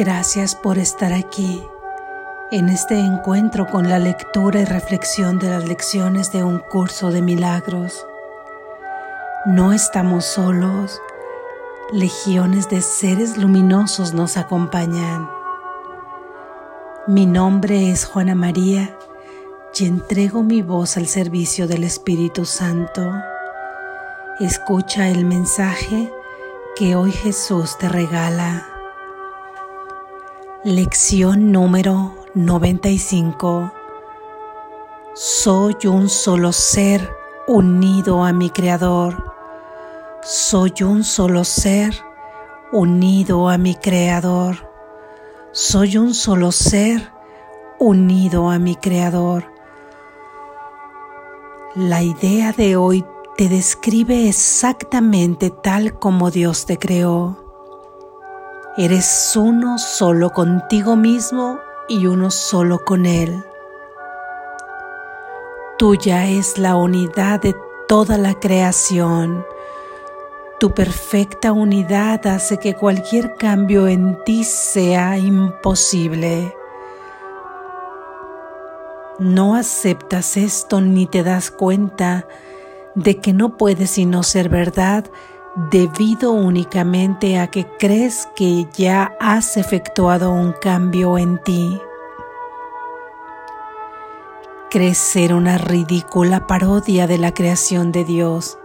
Gracias por estar aquí en este encuentro con la lectura y reflexión de las lecciones de un curso de milagros. No estamos solos, legiones de seres luminosos nos acompañan. Mi nombre es Juana María y entrego mi voz al servicio del Espíritu Santo. Escucha el mensaje que hoy Jesús te regala. Lección número 95. Soy un solo ser unido a mi Creador. Soy un solo ser unido a mi Creador. Soy un solo ser unido a mi Creador. La idea de hoy te describe exactamente tal como Dios te creó. Eres uno solo contigo mismo y uno solo con Él. Tuya es la unidad de toda la creación. Tu perfecta unidad hace que cualquier cambio en ti sea imposible. No aceptas esto ni te das cuenta de que no puede sino ser verdad debido únicamente a que crees que ya has efectuado un cambio en ti. Crees ser una ridícula parodia de la creación de Dios,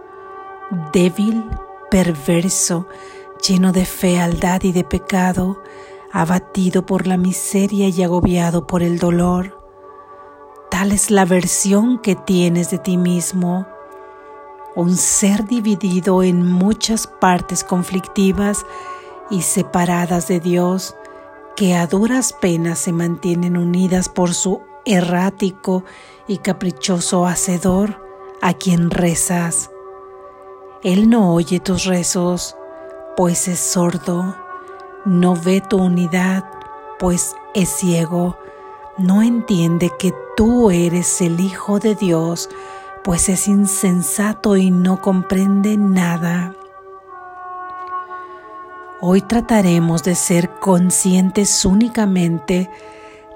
débil, perverso, lleno de fealdad y de pecado, abatido por la miseria y agobiado por el dolor. Tal es la versión que tienes de ti mismo un ser dividido en muchas partes conflictivas y separadas de Dios, que a duras penas se mantienen unidas por su errático y caprichoso hacedor a quien rezas. Él no oye tus rezos, pues es sordo, no ve tu unidad, pues es ciego, no entiende que tú eres el Hijo de Dios, pues es insensato y no comprende nada. Hoy trataremos de ser conscientes únicamente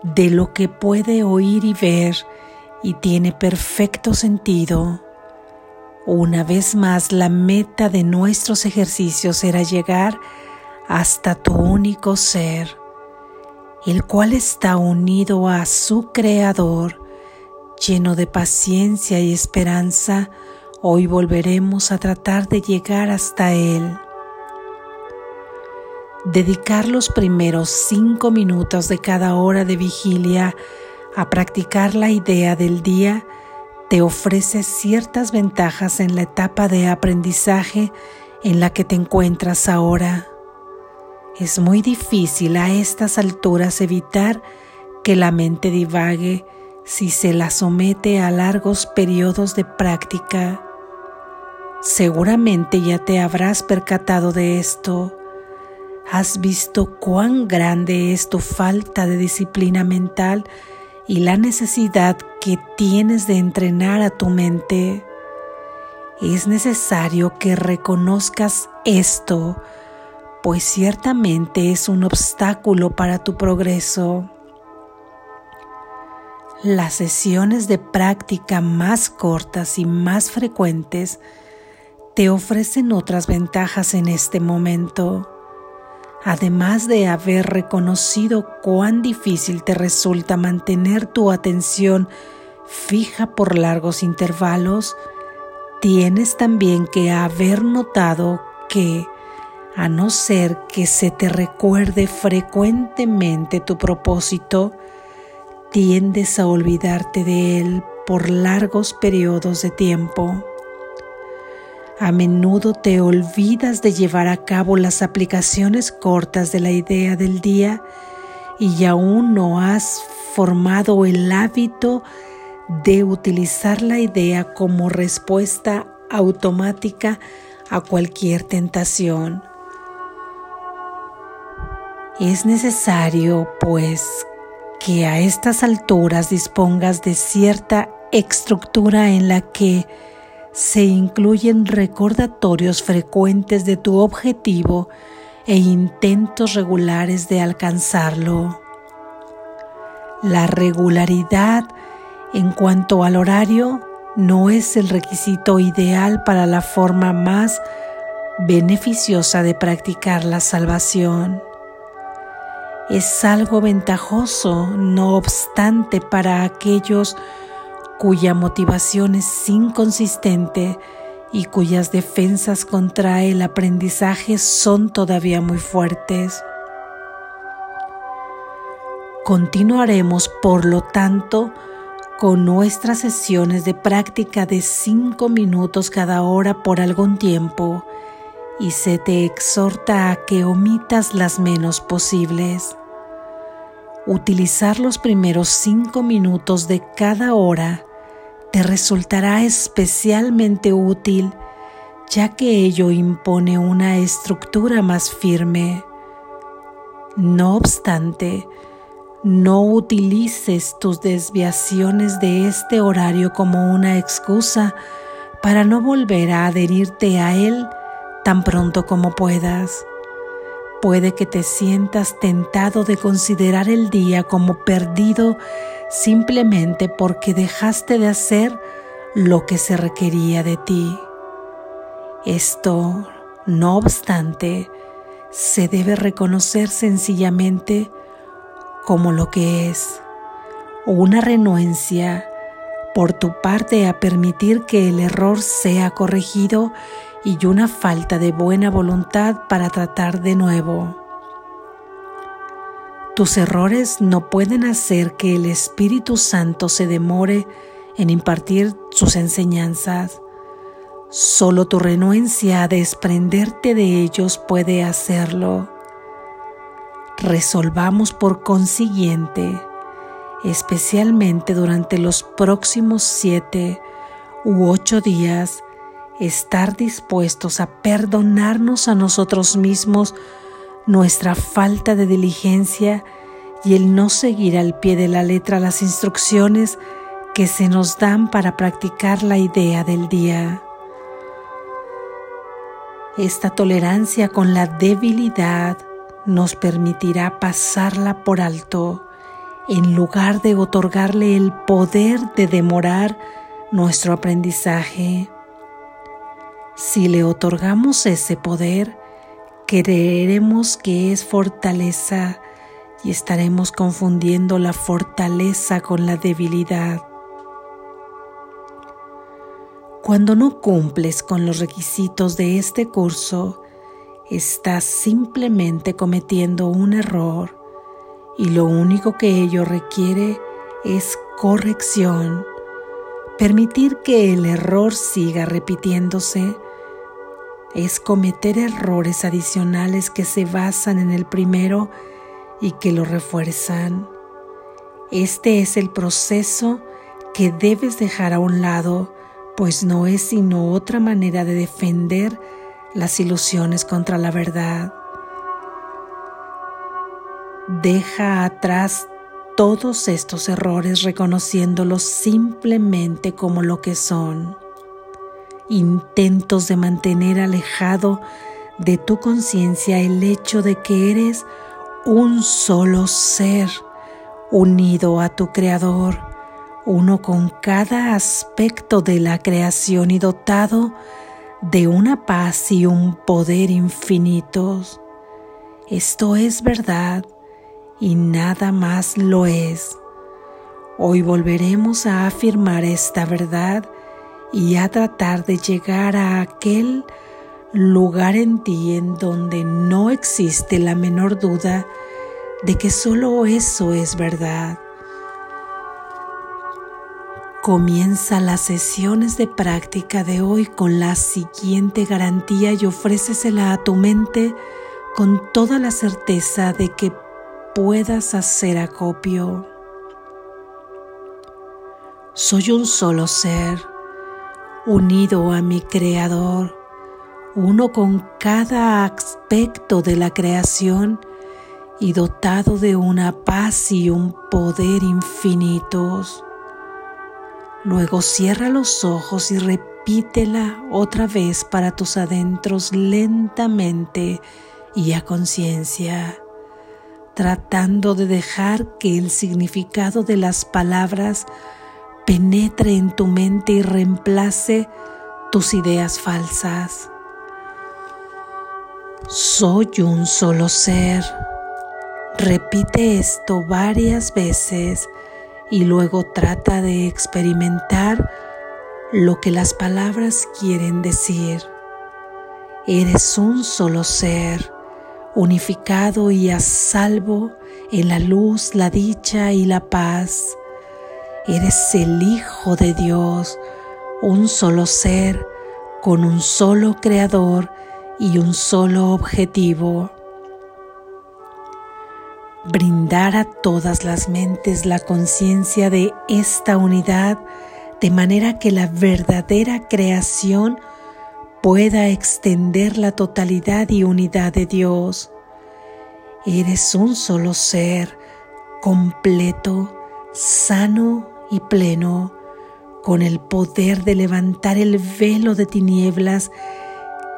de lo que puede oír y ver y tiene perfecto sentido. Una vez más, la meta de nuestros ejercicios será llegar hasta tu único ser, el cual está unido a su Creador Lleno de paciencia y esperanza, hoy volveremos a tratar de llegar hasta Él. Dedicar los primeros cinco minutos de cada hora de vigilia a practicar la idea del día te ofrece ciertas ventajas en la etapa de aprendizaje en la que te encuentras ahora. Es muy difícil a estas alturas evitar que la mente divague si se la somete a largos periodos de práctica. Seguramente ya te habrás percatado de esto. Has visto cuán grande es tu falta de disciplina mental y la necesidad que tienes de entrenar a tu mente. Es necesario que reconozcas esto, pues ciertamente es un obstáculo para tu progreso. Las sesiones de práctica más cortas y más frecuentes te ofrecen otras ventajas en este momento. Además de haber reconocido cuán difícil te resulta mantener tu atención fija por largos intervalos, tienes también que haber notado que, a no ser que se te recuerde frecuentemente tu propósito, tiendes a olvidarte de Él por largos periodos de tiempo. A menudo te olvidas de llevar a cabo las aplicaciones cortas de la idea del día y aún no has formado el hábito de utilizar la idea como respuesta automática a cualquier tentación. Es necesario, pues, que a estas alturas dispongas de cierta estructura en la que se incluyen recordatorios frecuentes de tu objetivo e intentos regulares de alcanzarlo. La regularidad en cuanto al horario no es el requisito ideal para la forma más beneficiosa de practicar la salvación. Es algo ventajoso, no obstante, para aquellos cuya motivación es inconsistente y cuyas defensas contra el aprendizaje son todavía muy fuertes. Continuaremos, por lo tanto, con nuestras sesiones de práctica de cinco minutos cada hora por algún tiempo y se te exhorta a que omitas las menos posibles. Utilizar los primeros cinco minutos de cada hora te resultará especialmente útil ya que ello impone una estructura más firme. No obstante, no utilices tus desviaciones de este horario como una excusa para no volver a adherirte a él tan pronto como puedas. Puede que te sientas tentado de considerar el día como perdido simplemente porque dejaste de hacer lo que se requería de ti. Esto, no obstante, se debe reconocer sencillamente como lo que es, una renuencia por tu parte a permitir que el error sea corregido y una falta de buena voluntad para tratar de nuevo. Tus errores no pueden hacer que el Espíritu Santo se demore en impartir sus enseñanzas. Solo tu renuencia a desprenderte de ellos puede hacerlo. Resolvamos por consiguiente, especialmente durante los próximos siete u ocho días, estar dispuestos a perdonarnos a nosotros mismos nuestra falta de diligencia y el no seguir al pie de la letra las instrucciones que se nos dan para practicar la idea del día. Esta tolerancia con la debilidad nos permitirá pasarla por alto en lugar de otorgarle el poder de demorar nuestro aprendizaje. Si le otorgamos ese poder, creeremos que es fortaleza y estaremos confundiendo la fortaleza con la debilidad. Cuando no cumples con los requisitos de este curso, estás simplemente cometiendo un error y lo único que ello requiere es corrección. Permitir que el error siga repitiéndose es cometer errores adicionales que se basan en el primero y que lo refuerzan. Este es el proceso que debes dejar a un lado, pues no es sino otra manera de defender las ilusiones contra la verdad. Deja atrás todos estos errores reconociéndolos simplemente como lo que son intentos de mantener alejado de tu conciencia el hecho de que eres un solo ser unido a tu Creador, uno con cada aspecto de la creación y dotado de una paz y un poder infinitos. Esto es verdad y nada más lo es. Hoy volveremos a afirmar esta verdad y a tratar de llegar a aquel lugar en ti en donde no existe la menor duda de que solo eso es verdad. Comienza las sesiones de práctica de hoy con la siguiente garantía y ofrécesela a tu mente con toda la certeza de que puedas hacer acopio. Soy un solo ser unido a mi Creador, uno con cada aspecto de la creación y dotado de una paz y un poder infinitos. Luego cierra los ojos y repítela otra vez para tus adentros lentamente y a conciencia, tratando de dejar que el significado de las palabras penetre en tu mente y reemplace tus ideas falsas. Soy un solo ser. Repite esto varias veces y luego trata de experimentar lo que las palabras quieren decir. Eres un solo ser, unificado y a salvo en la luz, la dicha y la paz. Eres el Hijo de Dios, un solo ser, con un solo creador y un solo objetivo. Brindar a todas las mentes la conciencia de esta unidad de manera que la verdadera creación pueda extender la totalidad y unidad de Dios. Eres un solo ser, completo, sano y pleno, con el poder de levantar el velo de tinieblas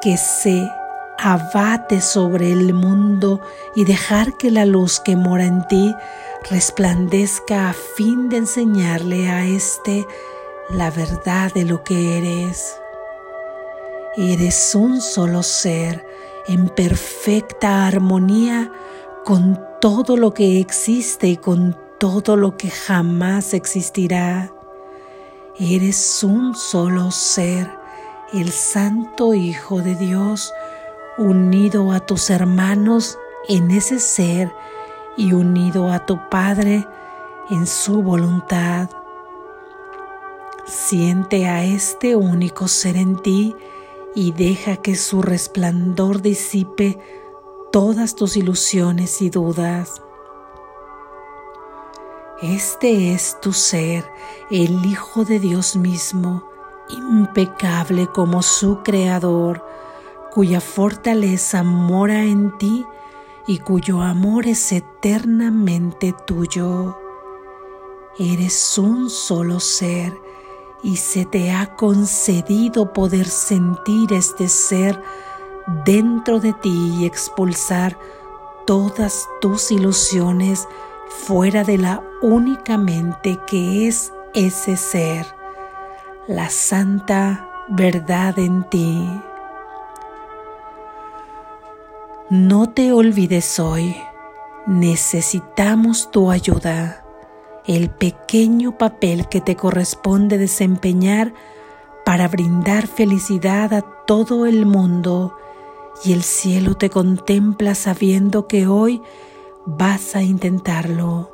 que se abate sobre el mundo y dejar que la luz que mora en ti resplandezca a fin de enseñarle a éste la verdad de lo que eres. Eres un solo ser en perfecta armonía con todo lo que existe y con todo lo que jamás existirá. Eres un solo ser, el Santo Hijo de Dios, unido a tus hermanos en ese ser y unido a tu Padre en su voluntad. Siente a este único ser en ti y deja que su resplandor disipe todas tus ilusiones y dudas. Este es tu ser, el Hijo de Dios mismo, impecable como su Creador, cuya fortaleza mora en ti y cuyo amor es eternamente tuyo. Eres un solo ser y se te ha concedido poder sentir este ser dentro de ti y expulsar todas tus ilusiones fuera de la única mente que es ese ser, la santa verdad en ti. No te olvides hoy, necesitamos tu ayuda el pequeño papel que te corresponde desempeñar para brindar felicidad a todo el mundo y el cielo te contempla sabiendo que hoy vas a intentarlo.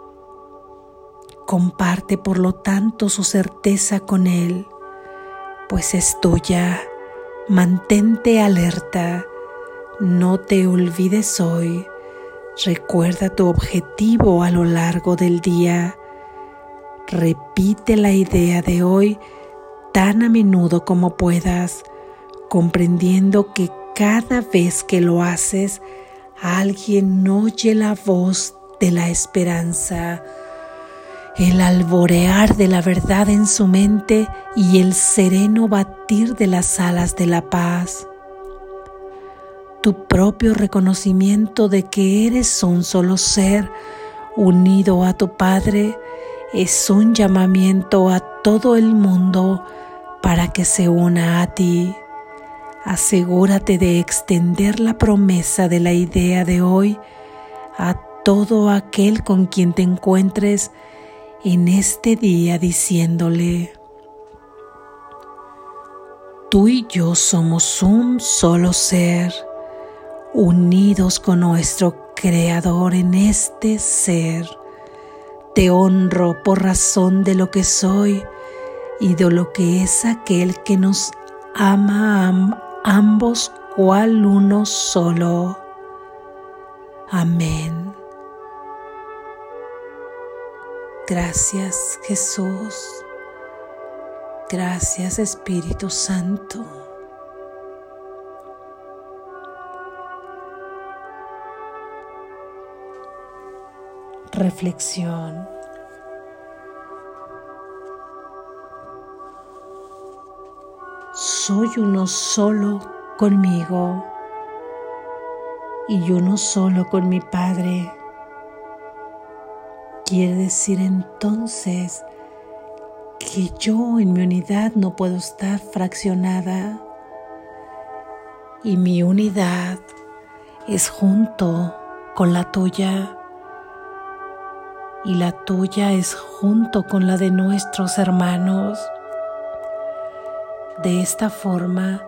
Comparte por lo tanto su certeza con Él, pues es tuya. Mantente alerta, no te olvides hoy. Recuerda tu objetivo a lo largo del día Repite la idea de hoy tan a menudo como puedas, comprendiendo que cada vez que lo haces, alguien oye la voz de la esperanza, el alborear de la verdad en su mente y el sereno batir de las alas de la paz. Tu propio reconocimiento de que eres un solo ser unido a tu Padre es un llamamiento a todo el mundo para que se una a ti. Asegúrate de extender la promesa de la idea de hoy a todo aquel con quien te encuentres en este día diciéndole, tú y yo somos un solo ser, unidos con nuestro Creador en este ser. Te honro por razón de lo que soy y de lo que es aquel que nos ama a ambos cual uno solo. Amén. Gracias Jesús. Gracias Espíritu Santo. Reflexión. Soy uno solo conmigo y uno solo con mi Padre. Quiere decir entonces que yo en mi unidad no puedo estar fraccionada y mi unidad es junto con la tuya y la tuya es junto con la de nuestros hermanos. De esta forma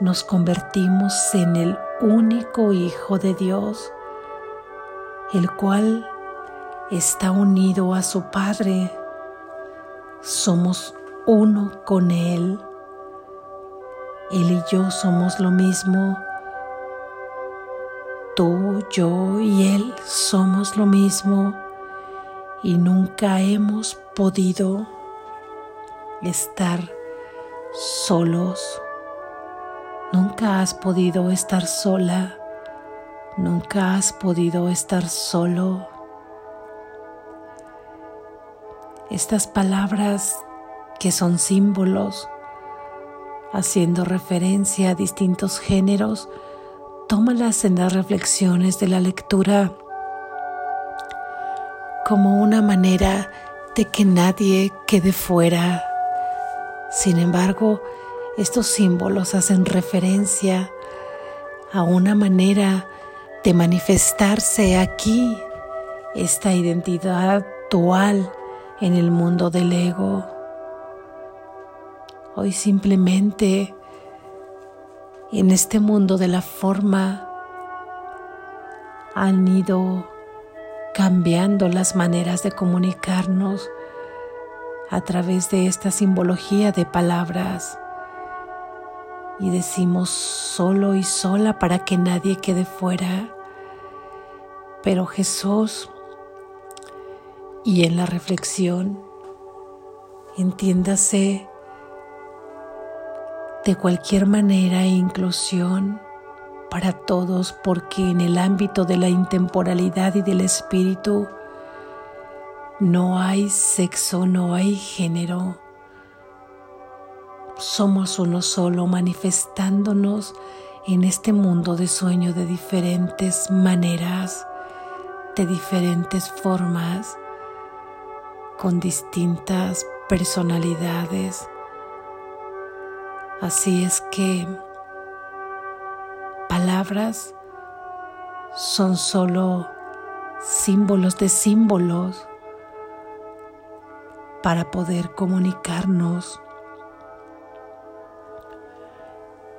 nos convertimos en el único Hijo de Dios, el cual está unido a su Padre. Somos uno con Él. Él y yo somos lo mismo. Tú, yo y Él somos lo mismo y nunca hemos podido estar solos. Nunca has podido estar sola. Nunca has podido estar solo. Estas palabras que son símbolos, haciendo referencia a distintos géneros, tómalas en las reflexiones de la lectura como una manera de que nadie quede fuera. Sin embargo, estos símbolos hacen referencia a una manera de manifestarse aquí, esta identidad dual en el mundo del ego. Hoy simplemente en este mundo de la forma han ido cambiando las maneras de comunicarnos a través de esta simbología de palabras. Y decimos solo y sola para que nadie quede fuera. Pero Jesús, y en la reflexión, entiéndase de cualquier manera inclusión, para todos porque en el ámbito de la intemporalidad y del espíritu no hay sexo, no hay género. Somos uno solo manifestándonos en este mundo de sueño de diferentes maneras, de diferentes formas, con distintas personalidades. Así es que son solo símbolos de símbolos para poder comunicarnos.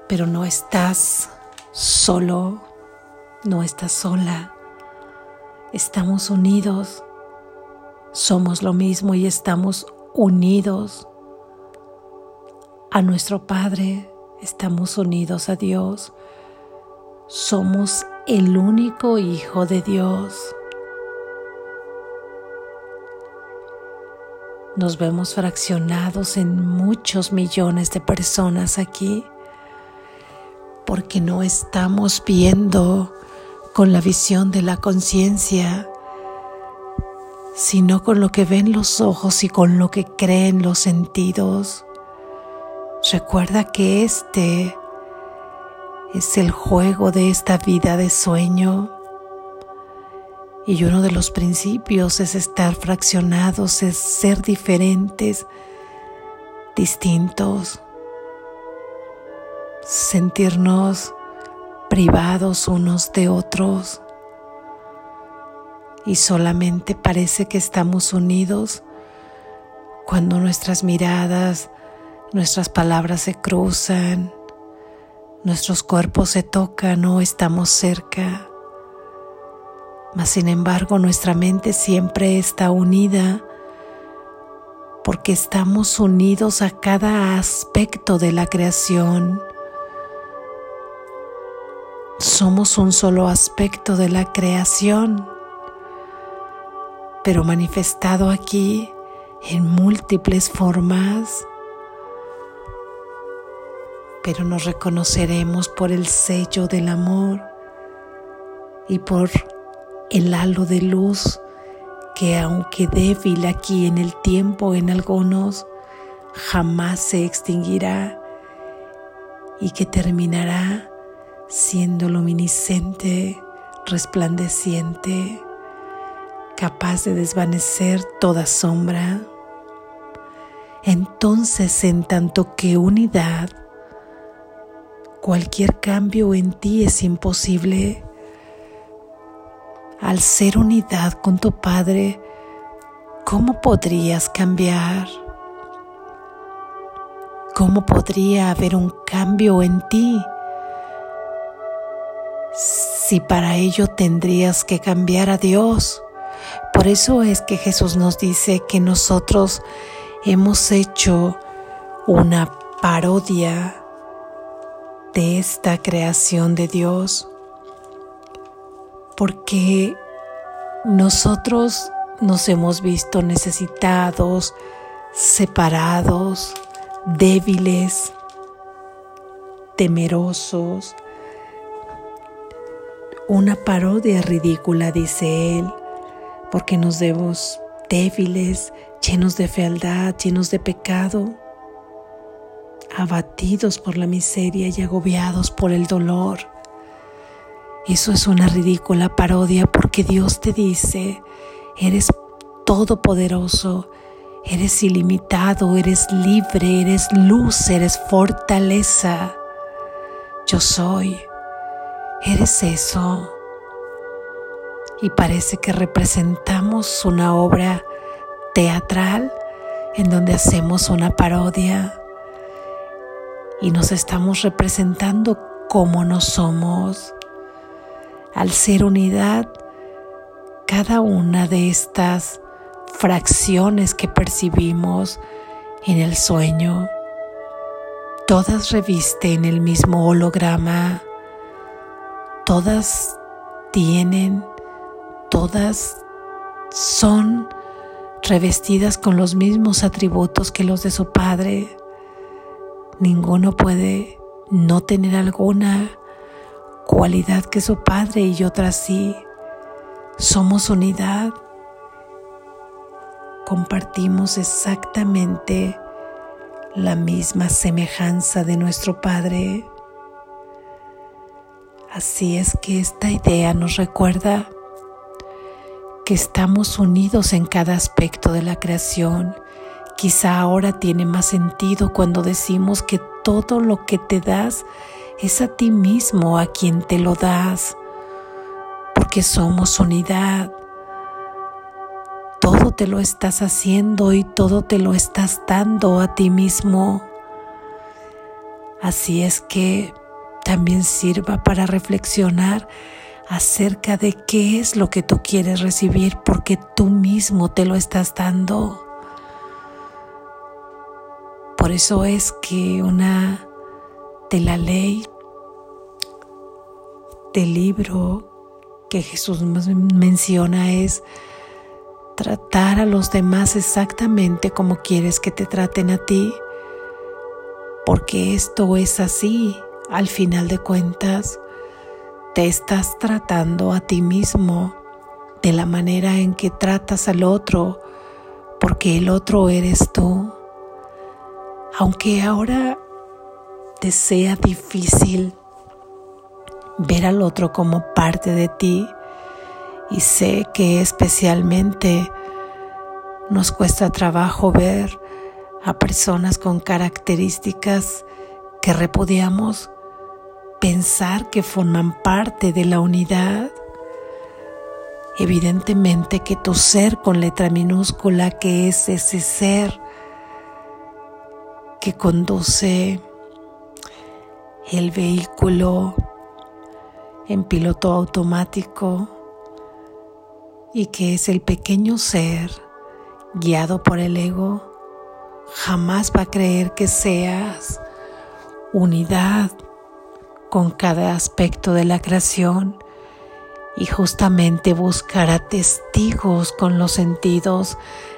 Pero no estás solo, no estás sola. Estamos unidos, somos lo mismo y estamos unidos a nuestro Padre, estamos unidos a Dios somos el único Hijo de Dios. Nos vemos fraccionados en muchos millones de personas aquí porque no estamos viendo con la visión de la conciencia, sino con lo que ven los ojos y con lo que creen los sentidos. Recuerda que este es el juego de esta vida de sueño. Y uno de los principios es estar fraccionados, es ser diferentes, distintos, sentirnos privados unos de otros. Y solamente parece que estamos unidos cuando nuestras miradas, nuestras palabras se cruzan, nuestros cuerpos se tocan o estamos cerca, mas sin embargo nuestra mente siempre está unida porque estamos unidos a cada aspecto de la creación. Somos un solo aspecto de la creación, pero manifestado aquí en múltiples formas pero nos reconoceremos por el sello del amor y por el halo de luz que aunque débil aquí en el tiempo en algunos, jamás se extinguirá y que terminará siendo luminiscente, resplandeciente, capaz de desvanecer toda sombra. Entonces, en tanto que unidad, cualquier cambio en ti es imposible. Al ser unidad con tu Padre, ¿cómo podrías cambiar? ¿Cómo podría haber un cambio en ti? Si para ello tendrías que cambiar a Dios. Por eso es que Jesús nos dice que nosotros hemos hecho una parodia de esta creación de Dios, porque nosotros nos hemos visto necesitados, separados, débiles, temerosos. Una parodia ridícula, dice él, porque nos vemos débiles, llenos de fealdad, llenos de pecado, abatidos por la miseria y agobiados por el dolor. Eso es una ridícula parodia porque Dios te dice, eres todopoderoso, eres ilimitado, eres libre, eres luz, eres fortaleza. Yo soy, eres eso. Y parece que representamos una obra teatral en donde hacemos una parodia y nos estamos representando como no somos. Al ser unidad, cada una de estas fracciones que percibimos en el sueño, todas revisten el mismo holograma, todas tienen, todas son revestidas con los mismos atributos que los de su Padre. Ninguno puede no tener alguna cualidad que su Padre y otra sí. Somos unidad. Compartimos exactamente la misma semejanza de nuestro Padre. Así es que esta idea nos recuerda que estamos unidos en cada aspecto de la creación. Quizá ahora tiene más sentido cuando decimos que todo lo que te das es a ti mismo a quien te lo das, porque somos unidad. Todo te lo estás haciendo y todo te lo estás dando a ti mismo. Así es que también sirva para reflexionar acerca de qué es lo que tú quieres recibir porque tú mismo te lo estás dando. Por eso es que una de la ley del libro que Jesús menciona es tratar a los demás exactamente como quieres que te traten a ti, porque esto es así al final de cuentas te estás tratando a ti mismo de la manera en que tratas al otro, porque el otro eres tú. Aunque ahora te sea difícil ver al otro como parte de ti, y sé que especialmente nos cuesta trabajo ver a personas con características que repudiamos, pensar que forman parte de la unidad. Evidentemente que tu ser con letra minúscula, que es ese ser que conduce el vehículo en piloto automático y que es el pequeño ser guiado por el ego, jamás va a creer que seas unidad con cada aspecto de la creación y justamente buscará testigos con los sentidos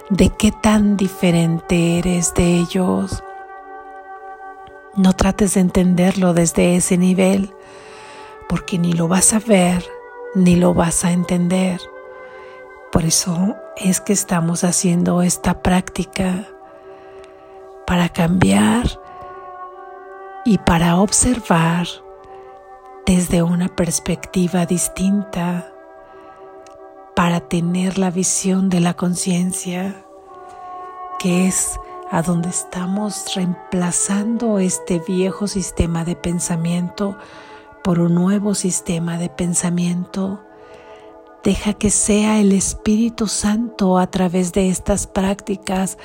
de qué tan diferente eres de ellos. No trates de entenderlo desde ese nivel, porque ni lo vas a ver ni lo vas a entender. Por eso es que estamos haciendo esta práctica para cambiar y para observar desde una perspectiva distinta para tener la visión de la conciencia, que es a donde estamos reemplazando este viejo sistema de pensamiento por un nuevo sistema de pensamiento. Deja que sea el Espíritu Santo a través de estas prácticas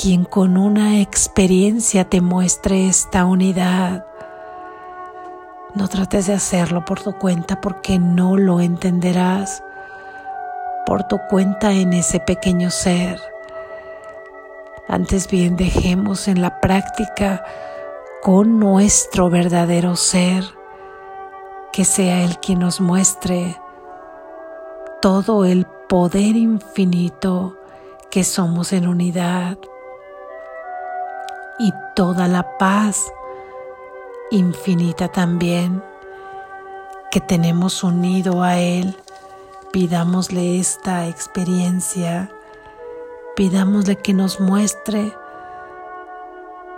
quien con una experiencia te muestre esta unidad. No trates de hacerlo por tu cuenta porque no lo entenderás por tu cuenta en ese pequeño ser. Antes bien dejemos en la práctica con nuestro verdadero ser, que sea el quien nos muestre todo el poder infinito que somos en unidad y toda la paz infinita también que tenemos unido a Él. Pidámosle esta experiencia, pidámosle que nos muestre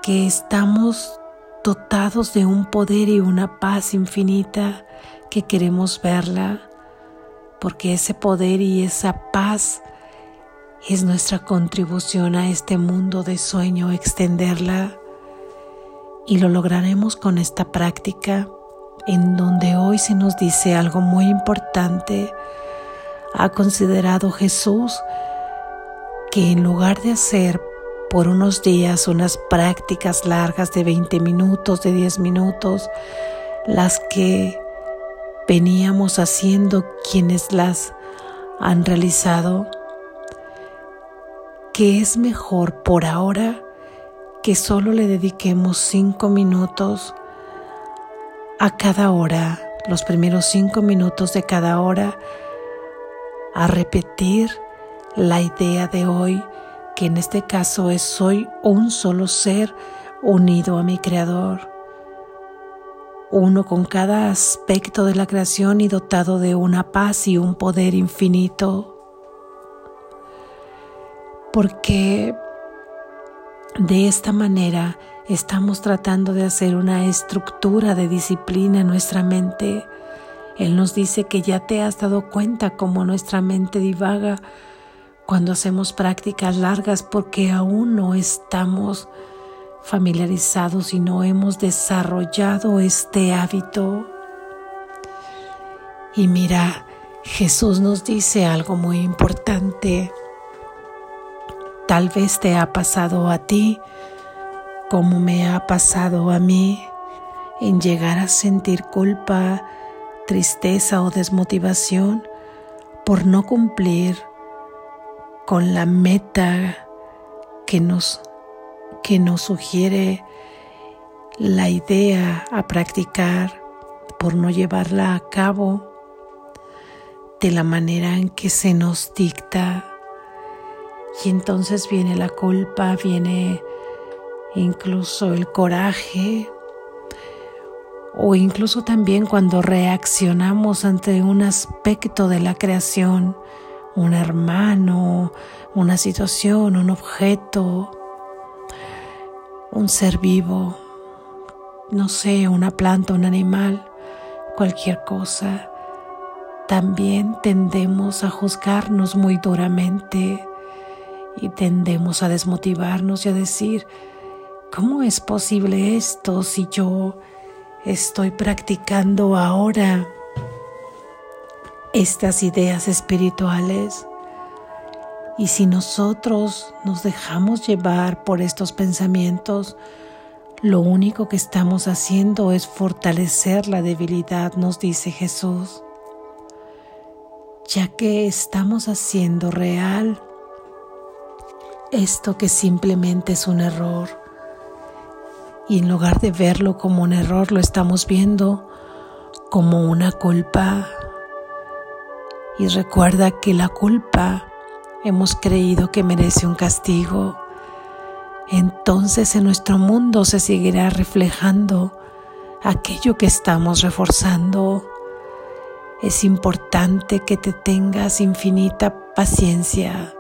que estamos dotados de un poder y una paz infinita que queremos verla, porque ese poder y esa paz es nuestra contribución a este mundo de sueño, extenderla y lo lograremos con esta práctica en donde hoy se nos dice algo muy importante. Ha considerado Jesús que en lugar de hacer por unos días unas prácticas largas de 20 minutos, de 10 minutos, las que veníamos haciendo quienes las han realizado, que es mejor por ahora que solo le dediquemos cinco minutos a cada hora, los primeros cinco minutos de cada hora, a repetir la idea de hoy, que en este caso es soy un solo ser unido a mi Creador, uno con cada aspecto de la creación y dotado de una paz y un poder infinito porque de esta manera estamos tratando de hacer una estructura de disciplina en nuestra mente. Él nos dice que ya te has dado cuenta cómo nuestra mente divaga cuando hacemos prácticas largas porque aún no estamos familiarizados y no hemos desarrollado este hábito. Y mira, Jesús nos dice algo muy importante. Tal vez te ha pasado a ti como me ha pasado a mí en llegar a sentir culpa, tristeza o desmotivación por no cumplir con la meta que nos, que nos sugiere la idea a practicar, por no llevarla a cabo de la manera en que se nos dicta. Y entonces viene la culpa, viene incluso el coraje o incluso también cuando reaccionamos ante un aspecto de la creación, un hermano, una situación, un objeto, un ser vivo, no sé, una planta, un animal, cualquier cosa, también tendemos a juzgarnos muy duramente y tendemos a desmotivarnos y a decir, ¿cómo es posible esto si yo estoy practicando ahora estas ideas espirituales? Y si nosotros nos dejamos llevar por estos pensamientos, lo único que estamos haciendo es fortalecer la debilidad, nos dice Jesús, ya que estamos haciendo real esto que simplemente es un error. Y en lugar de verlo como un error, lo estamos viendo como una culpa. Y recuerda que la culpa hemos creído que merece un castigo. Entonces en nuestro mundo se seguirá reflejando aquello que estamos reforzando. Es importante que te tengas infinita paciencia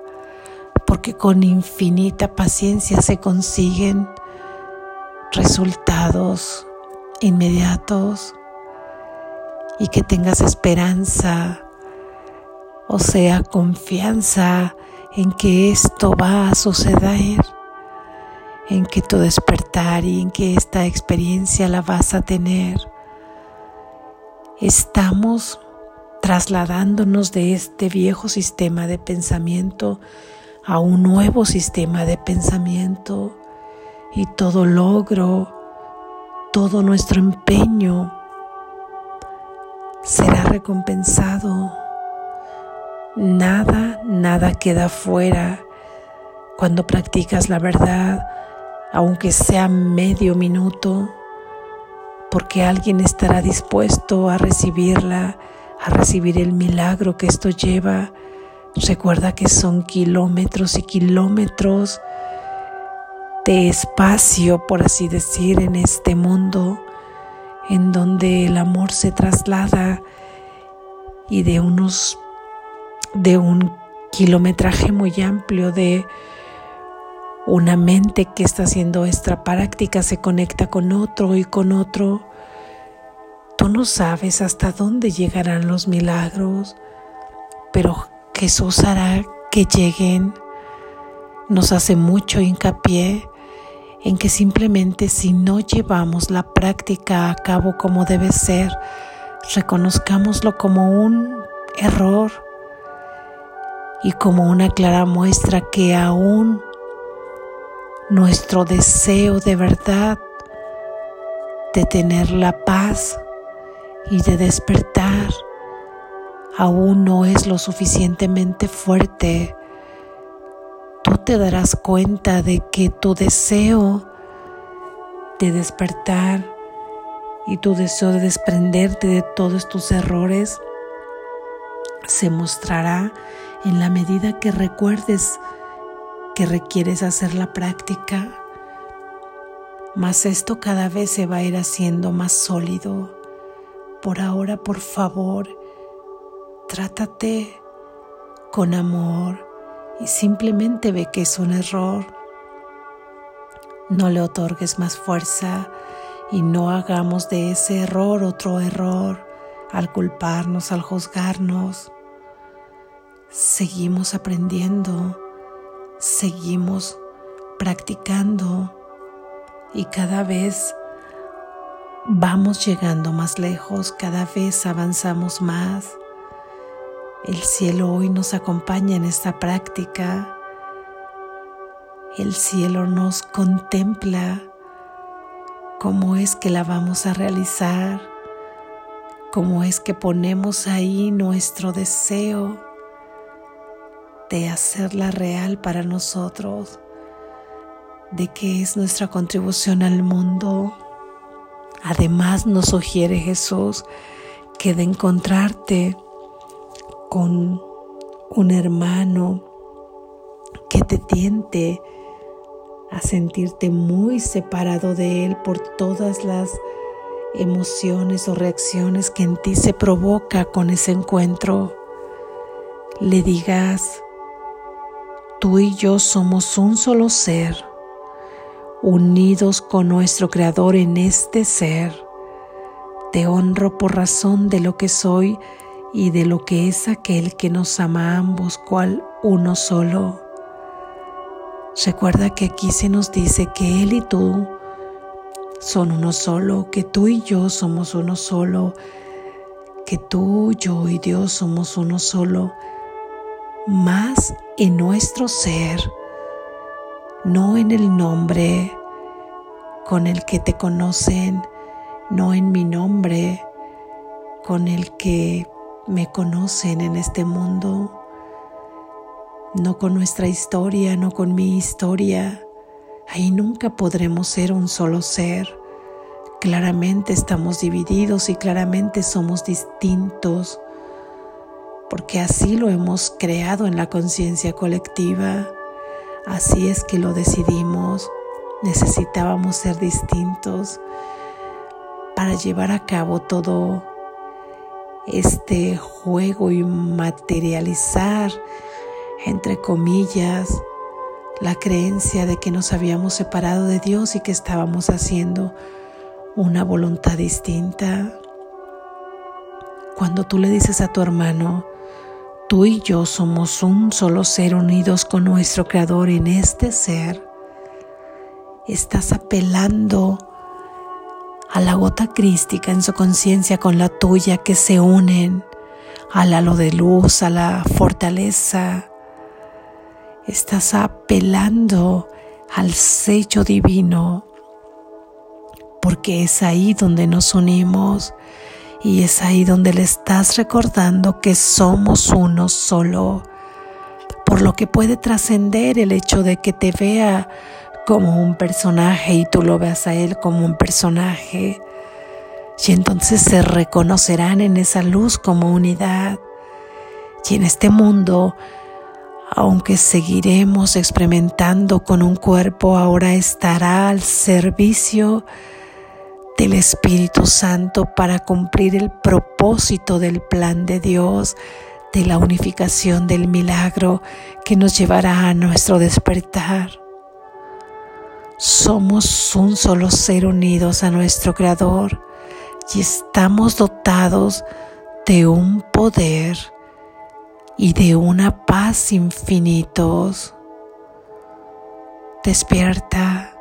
porque con infinita paciencia se consiguen resultados inmediatos. y que tengas esperanza, o sea, confianza en que esto va a suceder, en que tu despertar y en que esta experiencia la vas a tener. Estamos trasladándonos de este viejo sistema de pensamiento a un nuevo sistema de pensamiento y todo logro, todo nuestro empeño será recompensado. Nada, nada queda fuera cuando practicas la verdad, aunque sea medio minuto, porque alguien estará dispuesto a recibirla, a recibir el milagro que esto lleva. Recuerda que son kilómetros y kilómetros de espacio, por así decir, en este mundo en donde el amor se traslada y de unos de un kilometraje muy amplio de una mente que está haciendo esta práctica se conecta con otro y con otro. Tú no sabes hasta dónde llegarán los milagros, pero Jesús hará que lleguen. Nos hace mucho hincapié en que simplemente si no llevamos la práctica a cabo como debe ser, reconozcámoslo como un error y como una clara muestra que aún nuestro deseo de verdad de tener la paz y de despertar aún no es lo suficientemente fuerte tú te darás cuenta de que tu deseo de despertar y tu deseo de desprenderte de todos tus errores se mostrará en la medida que recuerdes que requieres hacer la práctica, mas esto cada vez se va a ir haciendo más sólido. Por ahora, por favor, trátate con amor, y simplemente ve que es un error. No le otorgues más fuerza y no hagamos de ese error otro error al culparnos, al juzgarnos. Seguimos aprendiendo, seguimos practicando y cada vez vamos llegando más lejos, cada vez avanzamos más. El cielo hoy nos acompaña en esta práctica. El cielo nos contempla cómo es que la vamos a realizar, cómo es que ponemos ahí nuestro deseo de hacerla real para nosotros, de qué es nuestra contribución al mundo. Además nos sugiere Jesús que de encontrarte con un hermano que te tiente a sentirte muy separado de él por todas las emociones o reacciones que en ti se provoca con ese encuentro, le digas, tú y yo somos un solo ser, unidos con nuestro Creador en este ser. Te honro por razón de lo que soy y de lo que es aquel que nos ama a ambos cual uno solo. Recuerda que aquí se nos dice que Él y tú son uno solo, que tú y yo somos uno solo, que tú, yo y Dios somos uno solo, más en nuestro ser, no en el nombre con el que te conocen, no en mi nombre con el que me conocen en este mundo, no con nuestra historia, no con mi historia. Ahí nunca podremos ser un solo ser. Claramente estamos divididos y claramente somos distintos, porque así lo hemos creado en la conciencia colectiva. Así es que lo decidimos. Necesitábamos ser distintos para llevar a cabo todo este juego y materializar, entre comillas, la creencia de que nos habíamos separado de Dios y que estábamos haciendo una voluntad distinta. cuando tú le dices a tu hermano, tú y yo somos un solo ser unidos con nuestro Creador en este ser, estás apelando a la gota crística en su conciencia con la tuya que se unen al halo de luz, a la fortaleza. Estás apelando al sello divino porque es ahí donde nos unimos y es ahí donde le estás recordando que somos uno solo, por lo que puede trascender el hecho de que te vea como un personaje y tú lo veas a él como un personaje. Y entonces se reconocerán en esa luz como unidad. Y en este mundo, aunque seguiremos experimentando con un cuerpo, ahora estará al servicio del Espíritu Santo para cumplir el propósito del plan de Dios, de la unificación del milagro que nos llevará a nuestro despertar. Somos un solo ser unidos a nuestro Creador y estamos dotados de un poder y de una paz infinitos. Despierta,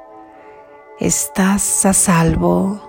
estás a salvo.